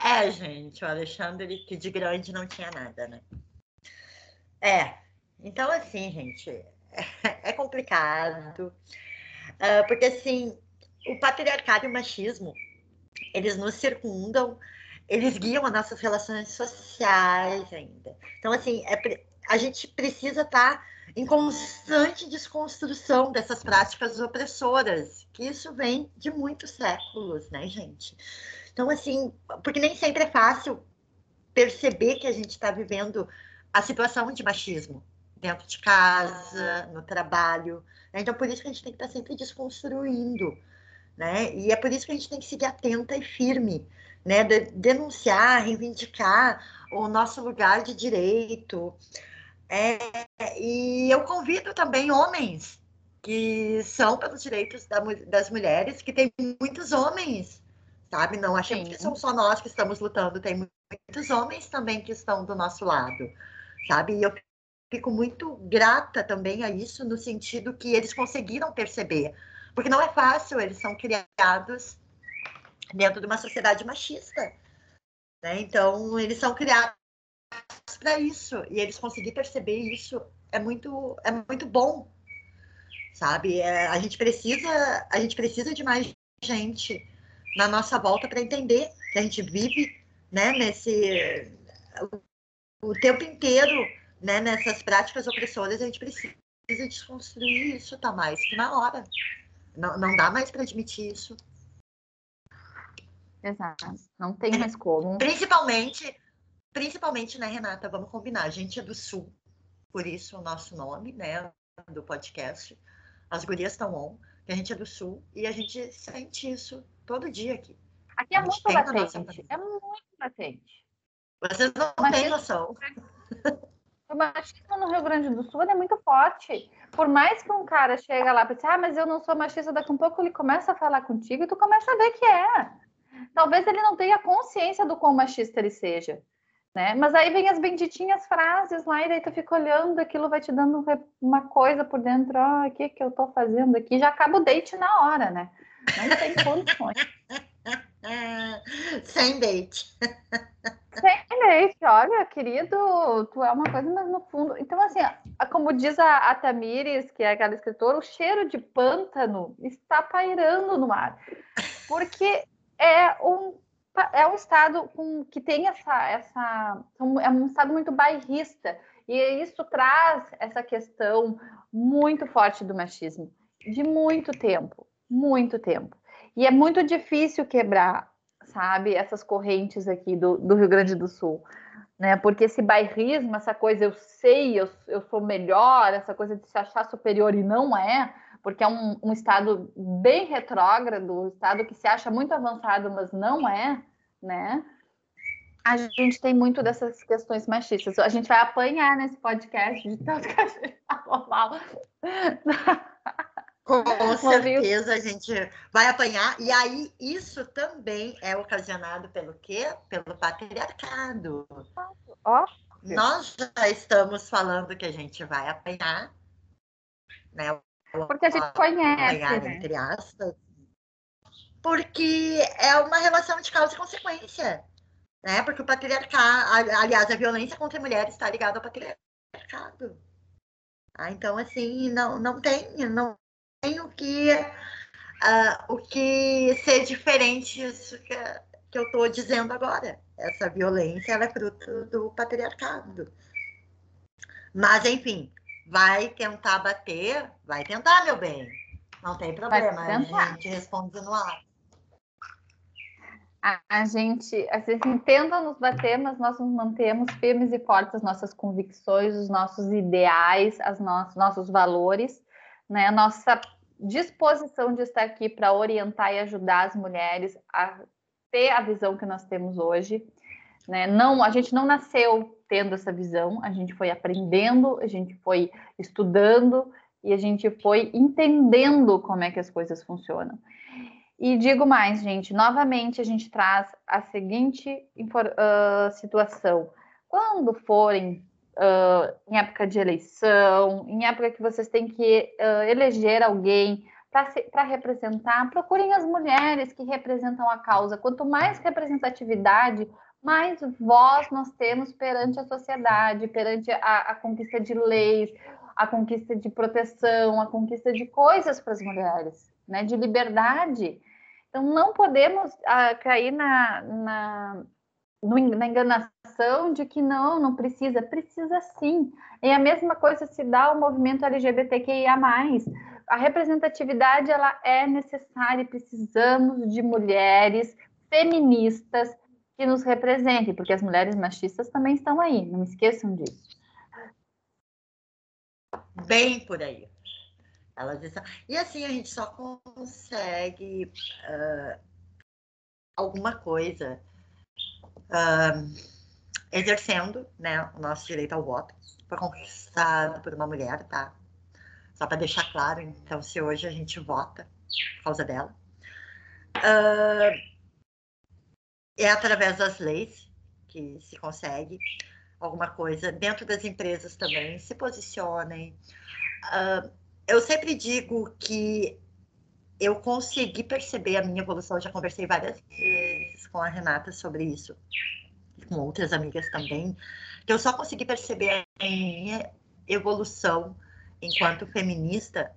É, gente, o Alexandre, que de grande não tinha nada, né? É, então assim, gente, [LAUGHS] é complicado. Uh, porque assim, o patriarcado e o machismo, eles nos circundam, eles guiam as nossas relações sociais ainda. Então, assim, é, a gente precisa estar em constante desconstrução dessas práticas opressoras, que isso vem de muitos séculos, né, gente? Então, assim, porque nem sempre é fácil perceber que a gente está vivendo a situação de machismo dentro de casa, no trabalho. Né? Então, por isso que a gente tem que estar sempre desconstruindo, né? E é por isso que a gente tem que seguir atenta e firme, né? De denunciar, reivindicar o nosso lugar de direito, é, e eu convido também homens que são pelos direitos da, das mulheres, que tem muitos homens, sabe? Não achamos Sim. que são só nós que estamos lutando, tem muitos homens também que estão do nosso lado, sabe? E eu fico muito grata também a isso, no sentido que eles conseguiram perceber, porque não é fácil, eles são criados dentro de uma sociedade machista, né? Então, eles são criados para isso. E eles conseguirem perceber isso é muito é muito bom sabe? É, a gente precisa a gente precisa de mais gente na nossa volta para entender que a gente vive né nesse o, o tempo inteiro né nessas práticas opressoras a gente precisa desconstruir isso tá mais que na hora. Não, não dá mais para admitir isso. Exato, não tem mais como. Principalmente Principalmente, né, Renata? Vamos combinar. A gente é do Sul, por isso o nosso nome, né, do podcast. As gurias estão on, que a gente é do Sul e a gente sente isso todo dia aqui. Aqui é muito latente. É muito latente. Vocês não têm noção. [LAUGHS] O machismo no Rio Grande do Sul é muito forte. Por mais que um cara chega lá e pense, ah, mas eu não sou machista, daqui a um pouco ele começa a falar contigo e tu começa a ver que é. Talvez ele não tenha consciência do quão machista ele seja né? Mas aí vem as benditinhas frases lá, e daí tu fica olhando, aquilo vai te dando uma coisa por dentro, ó, oh, o que que eu tô fazendo aqui? Já acaba o date na hora, né? Não tem condições. [LAUGHS] Sem date. Sem date, olha, querido, tu é uma coisa, mas no fundo. Então, assim, como diz a, a Tamires, que é aquela escritora, o cheiro de pântano está pairando no ar. Porque é um é um estado com, que tem essa, essa. É um estado muito bairrista, e isso traz essa questão muito forte do machismo, de muito tempo muito tempo. E é muito difícil quebrar, sabe, essas correntes aqui do, do Rio Grande do Sul. Né? Porque esse bairrismo, essa coisa eu sei, eu, eu sou melhor, essa coisa de se achar superior e não é, porque é um, um estado bem retrógrado, um estado que se acha muito avançado, mas não é, né? A gente tem muito dessas questões machistas. A gente vai apanhar nesse podcast de tanto que a gente falou mal. Com [LAUGHS] certeza a gente vai apanhar. E aí, isso também é ocasionado pelo quê? Pelo patriarcado. Nós já estamos falando que a gente vai apanhar, né? Porque a gente conhece. Apanhar, né? entre aspas. Porque é uma relação de causa e consequência. Né? Porque o patriarcado, aliás, a violência contra a mulher está ligada ao patriarcado. Ah, então, assim, não, não tem, não tem o que, uh, o que ser diferente disso que, que eu estou dizendo agora. Essa violência ela é fruto do patriarcado. Mas, enfim, vai tentar bater, vai tentar, meu bem. Não tem problema, a gente responde no ar. A, a gente, a gente tenta nos bater, mas nós nos mantemos firmes e fortes as nossas convicções, os nossos ideais, as no nossos valores, né? A nossa disposição de estar aqui para orientar e ajudar as mulheres a ter a visão que nós temos hoje. Né? Não, a gente não nasceu tendo essa visão, a gente foi aprendendo, a gente foi estudando e a gente foi entendendo como é que as coisas funcionam. E digo mais, gente, novamente a gente traz a seguinte uh, situação. Quando forem uh, em época de eleição, em época que vocês têm que uh, eleger alguém para representar, procurem as mulheres que representam a causa. Quanto mais representatividade, mais voz nós temos perante a sociedade, perante a, a conquista de leis, a conquista de proteção, a conquista de coisas para as mulheres, né, de liberdade. Então, não podemos ah, cair na, na, na enganação de que não, não precisa. Precisa sim. E a mesma coisa se dá ao movimento LGBTQIA+. A representatividade ela é necessária precisamos de mulheres feministas que nos representem, porque as mulheres machistas também estão aí, não esqueçam disso. Bem por aí. Elas estão... E assim a gente só consegue uh, alguma coisa uh, exercendo né, o nosso direito ao voto. Foi conquistado por uma mulher, tá? Só para deixar claro, então, se hoje a gente vota por causa dela. Uh, é através das leis que se consegue alguma coisa. Dentro das empresas também se posicionem. Uh, eu sempre digo que eu consegui perceber a minha evolução, já conversei várias vezes com a Renata sobre isso, com outras amigas também, que eu só consegui perceber a minha evolução enquanto feminista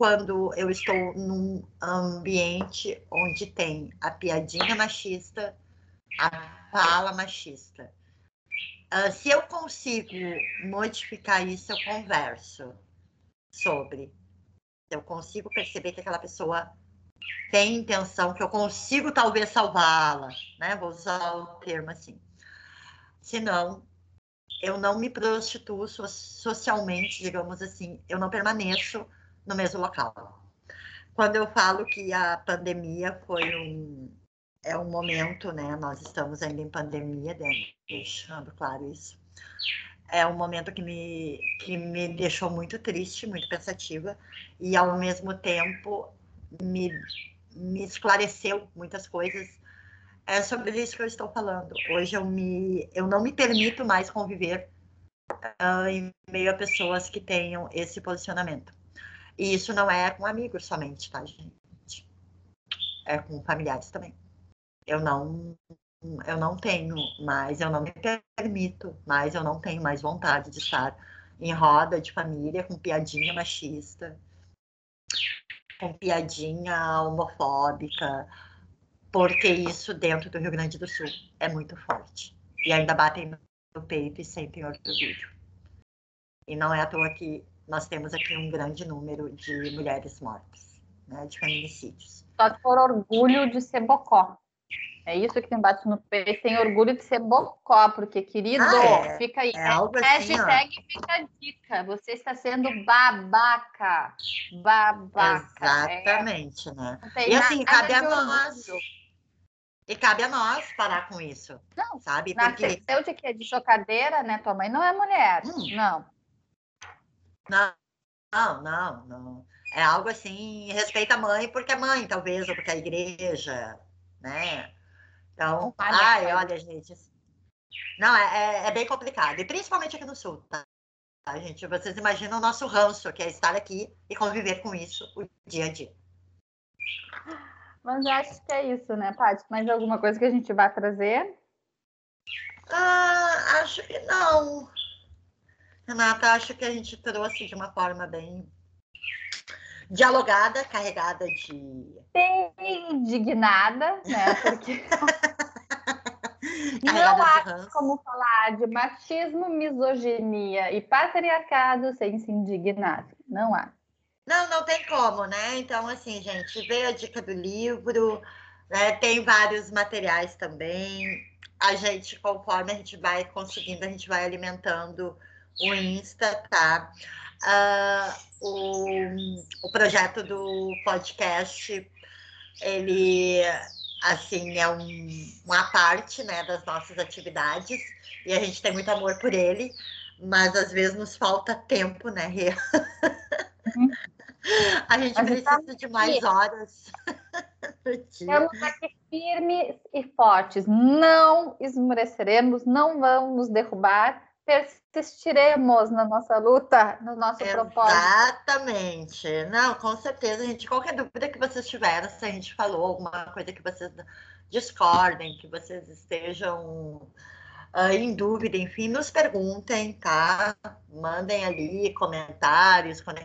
quando eu estou num ambiente onde tem a piadinha machista, a fala machista. Uh, se eu consigo modificar isso, eu converso sobre. Eu consigo perceber que aquela pessoa tem intenção, que eu consigo talvez salvá-la, né? Vou usar o termo assim. Senão, eu não me prostituo socialmente, digamos assim, eu não permaneço no mesmo local. Quando eu falo que a pandemia foi um é um momento, né? Nós estamos ainda em pandemia, deixando claro isso. É um momento que me que me deixou muito triste, muito pensativa e ao mesmo tempo me me esclareceu muitas coisas. É sobre isso que eu estou falando. Hoje eu me eu não me permito mais conviver uh, em meio a pessoas que tenham esse posicionamento. E isso não é com amigos somente, tá, gente? É com familiares também. Eu não eu não tenho mais, eu não me permito mais, eu não tenho mais vontade de estar em roda de família com piadinha machista, com piadinha homofóbica, porque isso dentro do Rio Grande do Sul é muito forte. E ainda batem no peito e sentem orgulho. E não é à toa que nós temos aqui um grande número de mulheres mortas, né, de feminicídios. Só por orgulho de ser bocó. É isso que tem bate no peito, tem orgulho de ser bocó, porque, querido, ah, é, fica aí. É algo assim, hashtag ó. fica a dica. Você está sendo babaca. Babaca. Exatamente, é. né? E assim, cabe a nós. E cabe a nós parar com isso. Não, sabe? Porque... Nasceu de quê? De chocadeira, né? Tua mãe não é mulher. Hum. Não. Não, não, não, não. É algo assim, respeita a mãe porque é mãe, talvez, ou porque é a igreja, né? Então, ai, olha, gente. Não, é, é, é, bem complicado. E principalmente aqui no sul, tá? tá? gente? Vocês imaginam o nosso ranço, que é estar aqui e conviver com isso o dia a dia. Mas acho que é isso, né, Paty? Mais alguma coisa que a gente vai trazer? Ah, acho que não. Renata, acho que a gente trouxe de uma forma bem dialogada, carregada de. Bem indignada, né? Porque. [LAUGHS] Não há como falar de machismo, misoginia e patriarcado sem se indignar. Não há. Não, não tem como, né? Então, assim, gente, veio a dica do livro, né? tem vários materiais também. A gente, conforme a gente vai conseguindo, a gente vai alimentando o Insta, tá? Uh, o, o projeto do podcast, ele, assim, é um, uma parte, né, das nossas atividades, e a gente tem muito amor por ele, mas às vezes nos falta tempo, né, Rê? Uhum. [LAUGHS] A gente a precisa de mais horas. [LAUGHS] Estamos aqui firmes e fortes. Não esmoreceremos, não vamos nos derrubar persistiremos na nossa luta, no nosso propósito. Exatamente. Não, com certeza, gente. Qualquer dúvida que vocês tiverem, se a gente falou alguma coisa que vocês discordem, que vocês estejam uh, em dúvida, enfim, nos perguntem, tá? Mandem ali comentários quando,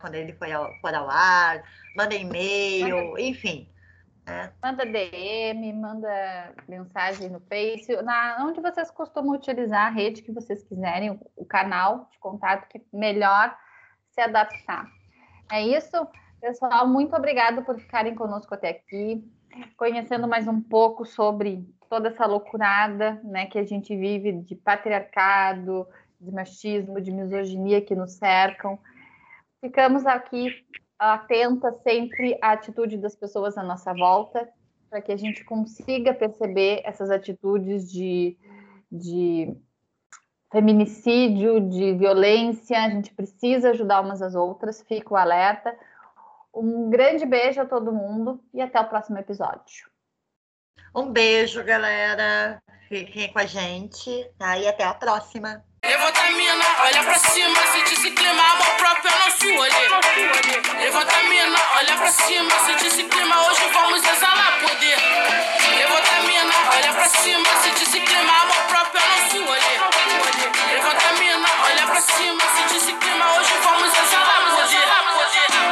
quando ele for ao, for ao ar, mandem e-mail, enfim. É. Manda DM, manda mensagem no Face, na, onde vocês costumam utilizar a rede que vocês quiserem, o canal de contato que melhor se adaptar. É isso, pessoal. Muito obrigada por ficarem conosco até aqui, conhecendo mais um pouco sobre toda essa loucurada né, que a gente vive de patriarcado, de machismo, de misoginia que nos cercam. Ficamos aqui atenta sempre à atitude das pessoas à nossa volta, para que a gente consiga perceber essas atitudes de, de feminicídio, de violência. A gente precisa ajudar umas às outras. Fico alerta. Um grande beijo a todo mundo e até o próximo episódio. Um beijo, galera. Fiquem com a gente, tá? E até a próxima. Levanta a mina, olha pra cima, se esse clima, amor próprio é nosso olhê. Levanta a mina, olha pra cima, se esse clima, hoje vamos exalar poder. Levanta a mina, olha pra cima, se esse clima, amor